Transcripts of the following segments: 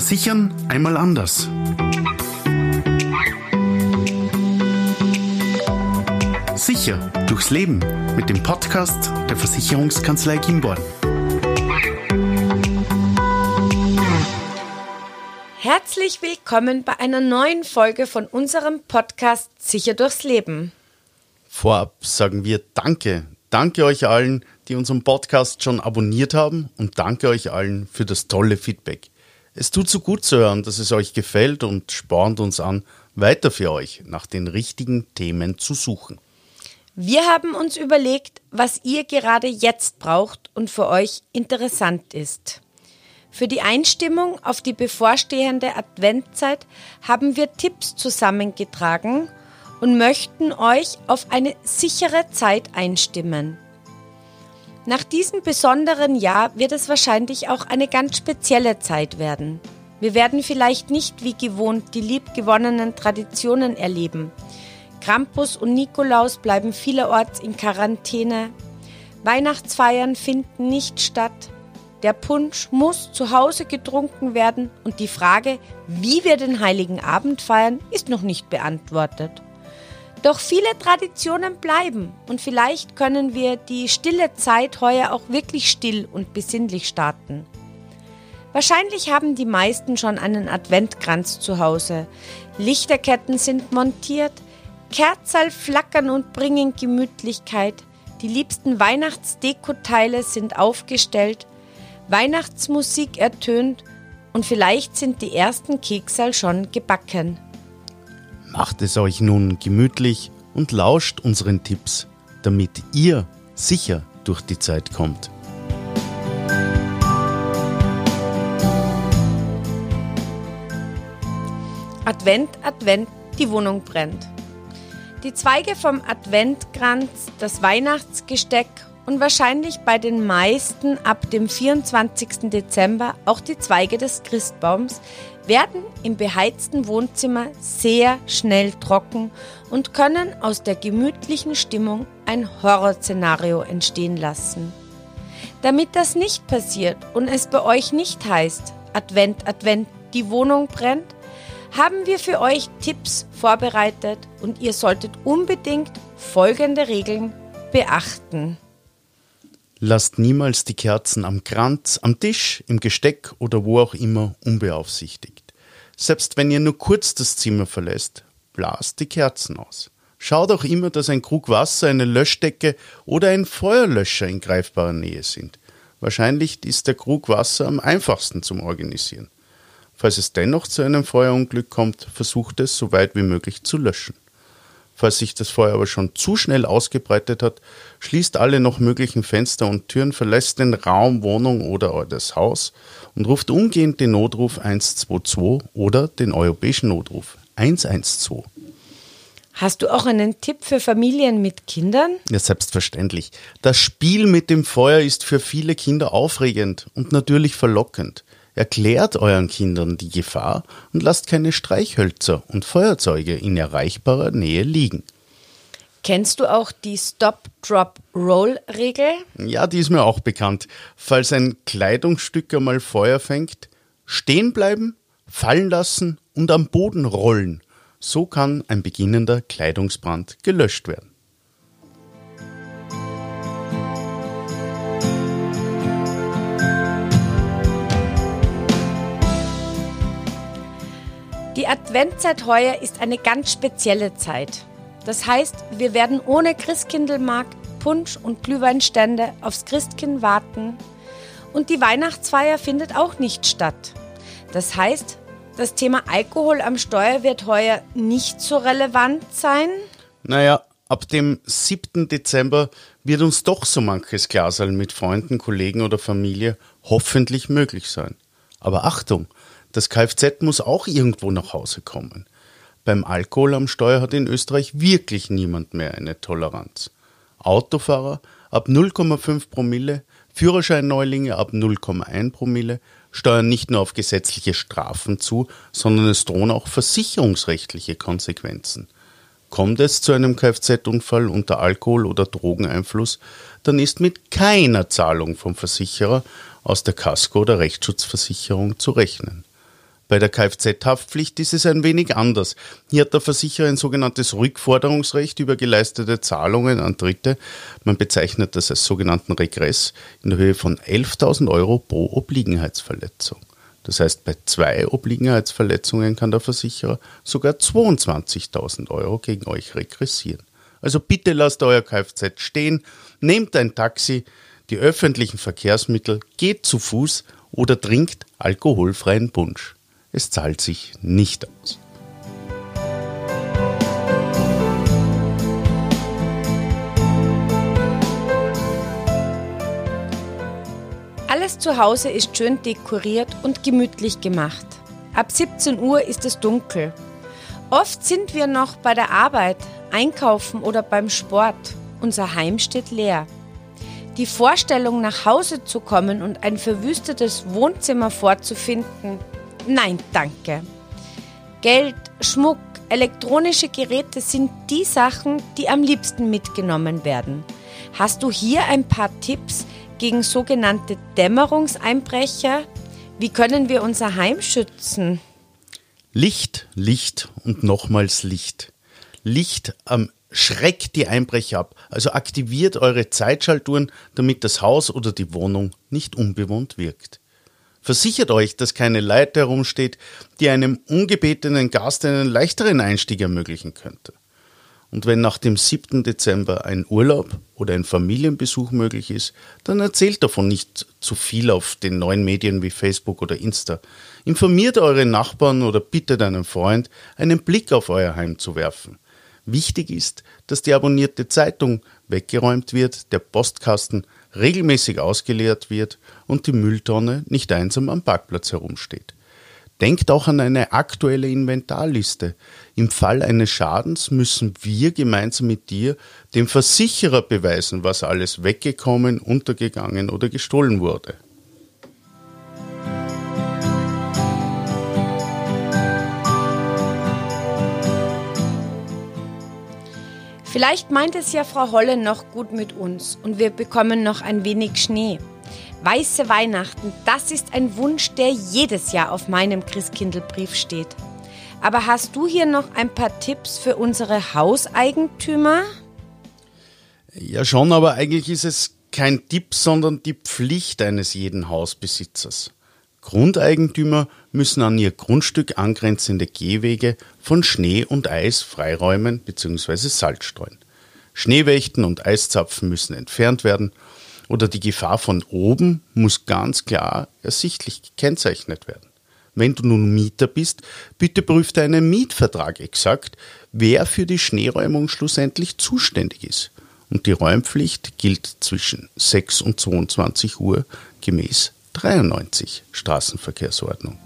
Versichern einmal anders. Sicher durchs Leben mit dem Podcast der Versicherungskanzlei Gimborn. Herzlich willkommen bei einer neuen Folge von unserem Podcast Sicher durchs Leben. Vorab sagen wir Danke. Danke euch allen, die unseren Podcast schon abonniert haben und danke euch allen für das tolle Feedback. Es tut so gut zu hören, dass es euch gefällt und spornt uns an, weiter für euch nach den richtigen Themen zu suchen. Wir haben uns überlegt, was ihr gerade jetzt braucht und für euch interessant ist. Für die Einstimmung auf die bevorstehende Adventzeit haben wir Tipps zusammengetragen und möchten euch auf eine sichere Zeit einstimmen. Nach diesem besonderen Jahr wird es wahrscheinlich auch eine ganz spezielle Zeit werden. Wir werden vielleicht nicht wie gewohnt die liebgewonnenen Traditionen erleben. Krampus und Nikolaus bleiben vielerorts in Quarantäne. Weihnachtsfeiern finden nicht statt. Der Punsch muss zu Hause getrunken werden und die Frage, wie wir den heiligen Abend feiern, ist noch nicht beantwortet. Doch viele Traditionen bleiben und vielleicht können wir die stille Zeit heuer auch wirklich still und besinnlich starten. Wahrscheinlich haben die meisten schon einen Adventkranz zu Hause. Lichterketten sind montiert, Kerzerl flackern und bringen Gemütlichkeit. Die liebsten Weihnachtsdekoteile sind aufgestellt, Weihnachtsmusik ertönt und vielleicht sind die ersten Keksal schon gebacken. Macht es euch nun gemütlich und lauscht unseren Tipps, damit ihr sicher durch die Zeit kommt. Advent, Advent, die Wohnung brennt. Die Zweige vom Adventkranz, das Weihnachtsgesteck und wahrscheinlich bei den meisten ab dem 24. Dezember auch die Zweige des Christbaums werden im beheizten Wohnzimmer sehr schnell trocken und können aus der gemütlichen Stimmung ein Horrorszenario entstehen lassen. Damit das nicht passiert und es bei euch nicht heißt, Advent, Advent, die Wohnung brennt, haben wir für euch Tipps vorbereitet und ihr solltet unbedingt folgende Regeln beachten. Lasst niemals die Kerzen am Kranz, am Tisch, im Gesteck oder wo auch immer unbeaufsichtigt. Selbst wenn ihr nur kurz das Zimmer verlässt, blast die Kerzen aus. Schaut auch immer, dass ein Krug Wasser, eine Löschdecke oder ein Feuerlöscher in greifbarer Nähe sind. Wahrscheinlich ist der Krug Wasser am einfachsten zum Organisieren. Falls es dennoch zu einem Feuerunglück kommt, versucht es so weit wie möglich zu löschen. Falls sich das Feuer aber schon zu schnell ausgebreitet hat, schließt alle noch möglichen Fenster und Türen, verlässt den Raum, Wohnung oder das Haus und ruft umgehend den Notruf 122 oder den europäischen Notruf 112. Hast du auch einen Tipp für Familien mit Kindern? Ja, selbstverständlich. Das Spiel mit dem Feuer ist für viele Kinder aufregend und natürlich verlockend. Erklärt euren Kindern die Gefahr und lasst keine Streichhölzer und Feuerzeuge in erreichbarer Nähe liegen. Kennst du auch die Stop-Drop-Roll-Regel? Ja, die ist mir auch bekannt. Falls ein Kleidungsstück einmal Feuer fängt, stehen bleiben, fallen lassen und am Boden rollen. So kann ein beginnender Kleidungsbrand gelöscht werden. Adventzeit heuer ist eine ganz spezielle Zeit. Das heißt, wir werden ohne Christkindlmarkt, Punsch und Glühweinstände aufs Christkind warten und die Weihnachtsfeier findet auch nicht statt. Das heißt, das Thema Alkohol am Steuer wird heuer nicht so relevant sein? Naja, ab dem 7. Dezember wird uns doch so manches Glasal mit Freunden, Kollegen oder Familie hoffentlich möglich sein. Aber Achtung, das Kfz muss auch irgendwo nach Hause kommen. Beim Alkohol am Steuer hat in Österreich wirklich niemand mehr eine Toleranz. Autofahrer ab 0,5 Promille, Führerscheinneulinge ab 0,1 Promille steuern nicht nur auf gesetzliche Strafen zu, sondern es drohen auch versicherungsrechtliche Konsequenzen. Kommt es zu einem Kfz-Unfall unter Alkohol- oder Drogeneinfluss, dann ist mit keiner Zahlung vom Versicherer aus der Kasko- oder Rechtsschutzversicherung zu rechnen. Bei der Kfz-Haftpflicht ist es ein wenig anders. Hier hat der Versicherer ein sogenanntes Rückforderungsrecht über geleistete Zahlungen an Dritte. Man bezeichnet das als sogenannten Regress in der Höhe von 11.000 Euro pro Obliegenheitsverletzung. Das heißt, bei zwei Obliegenheitsverletzungen kann der Versicherer sogar 22.000 Euro gegen euch regressieren. Also bitte lasst euer Kfz stehen, nehmt ein Taxi, die öffentlichen Verkehrsmittel, geht zu Fuß oder trinkt alkoholfreien Punsch. Es zahlt sich nicht aus. Alles zu Hause ist schön dekoriert und gemütlich gemacht. Ab 17 Uhr ist es dunkel. Oft sind wir noch bei der Arbeit, einkaufen oder beim Sport. Unser Heim steht leer. Die Vorstellung, nach Hause zu kommen und ein verwüstetes Wohnzimmer vorzufinden, Nein, danke. Geld, Schmuck, elektronische Geräte sind die Sachen, die am liebsten mitgenommen werden. Hast du hier ein paar Tipps gegen sogenannte Dämmerungseinbrecher? Wie können wir unser Heim schützen? Licht, Licht und nochmals Licht. Licht ähm, schreckt die Einbrecher ab, also aktiviert eure Zeitschaltuhren, damit das Haus oder die Wohnung nicht unbewohnt wirkt. Versichert euch, dass keine Leiter herumsteht, die einem ungebetenen Gast einen leichteren Einstieg ermöglichen könnte. Und wenn nach dem 7. Dezember ein Urlaub oder ein Familienbesuch möglich ist, dann erzählt davon nicht zu viel auf den neuen Medien wie Facebook oder Insta. Informiert eure Nachbarn oder bittet einen Freund, einen Blick auf euer Heim zu werfen. Wichtig ist, dass die abonnierte Zeitung weggeräumt wird, der Postkasten regelmäßig ausgeleert wird und die Mülltonne nicht einsam am Parkplatz herumsteht. Denkt auch an eine aktuelle Inventarliste. Im Fall eines Schadens müssen wir gemeinsam mit dir dem Versicherer beweisen, was alles weggekommen, untergegangen oder gestohlen wurde. Vielleicht meint es ja Frau Holle noch gut mit uns und wir bekommen noch ein wenig Schnee. Weiße Weihnachten, das ist ein Wunsch, der jedes Jahr auf meinem Christkindlbrief steht. Aber hast du hier noch ein paar Tipps für unsere Hauseigentümer? Ja, schon, aber eigentlich ist es kein Tipp, sondern die Pflicht eines jeden Hausbesitzers. Grundeigentümer müssen an ihr Grundstück angrenzende Gehwege von Schnee und Eis freiräumen bzw. Salz streuen. Schneewächten und Eiszapfen müssen entfernt werden oder die Gefahr von oben muss ganz klar ersichtlich gekennzeichnet werden. Wenn du nun Mieter bist, bitte prüf deinen Mietvertrag exakt, wer für die Schneeräumung schlussendlich zuständig ist. Und die Räumpflicht gilt zwischen 6 und 22 Uhr gemäß 93 Straßenverkehrsordnung.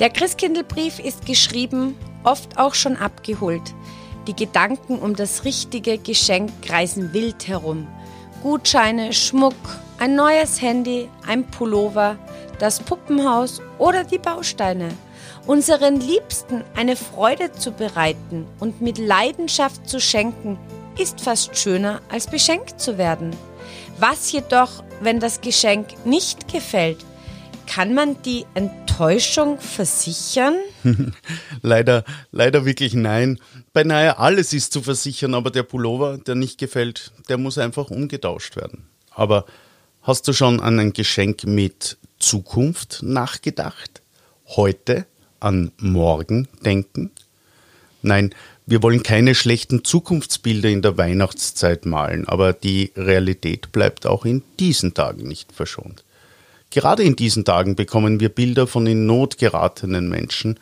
Der Christkindlbrief ist geschrieben, oft auch schon abgeholt. Die Gedanken um das richtige Geschenk kreisen wild herum. Gutscheine, Schmuck, ein neues Handy, ein Pullover, das Puppenhaus oder die Bausteine – Unseren Liebsten eine Freude zu bereiten und mit Leidenschaft zu schenken, ist fast schöner als beschenkt zu werden. Was jedoch, wenn das Geschenk nicht gefällt? Kann man die Enttäuschung versichern? leider, leider wirklich nein. Beinahe alles ist zu versichern, aber der Pullover, der nicht gefällt, der muss einfach umgetauscht werden. Aber hast du schon an ein Geschenk mit Zukunft nachgedacht? Heute? An morgen denken? Nein, wir wollen keine schlechten Zukunftsbilder in der Weihnachtszeit malen, aber die Realität bleibt auch in diesen Tagen nicht verschont. Gerade in diesen Tagen bekommen wir Bilder von in Not geratenen Menschen,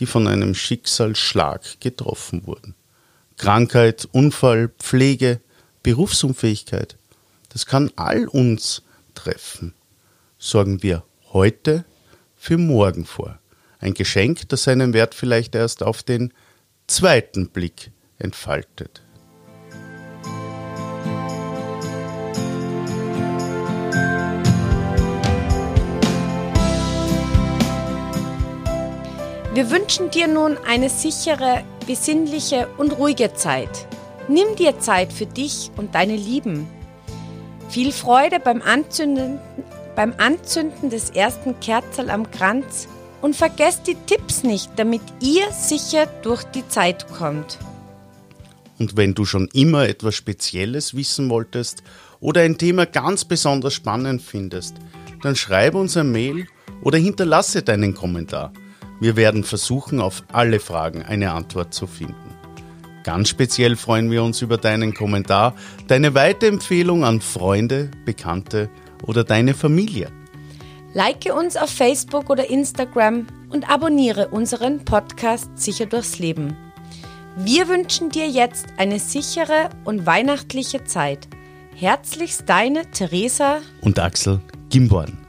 die von einem Schicksalsschlag getroffen wurden. Krankheit, Unfall, Pflege, Berufsunfähigkeit, das kann all uns treffen. Sorgen wir heute für morgen vor. Ein Geschenk, das seinen Wert vielleicht erst auf den zweiten Blick entfaltet. Wir wünschen dir nun eine sichere, besinnliche und ruhige Zeit. Nimm dir Zeit für dich und deine Lieben. Viel Freude beim Anzünden, beim Anzünden des ersten Kerzel am Kranz und vergesst die Tipps nicht, damit ihr sicher durch die Zeit kommt. Und wenn du schon immer etwas Spezielles wissen wolltest oder ein Thema ganz besonders spannend findest, dann schreibe uns ein Mail oder hinterlasse deinen Kommentar. Wir werden versuchen, auf alle Fragen eine Antwort zu finden. Ganz speziell freuen wir uns über deinen Kommentar, deine Weiterempfehlung an Freunde, Bekannte oder deine Familie. Like uns auf Facebook oder Instagram und abonniere unseren Podcast Sicher durchs Leben. Wir wünschen dir jetzt eine sichere und weihnachtliche Zeit. Herzlichst deine Theresa und Axel Gimborn.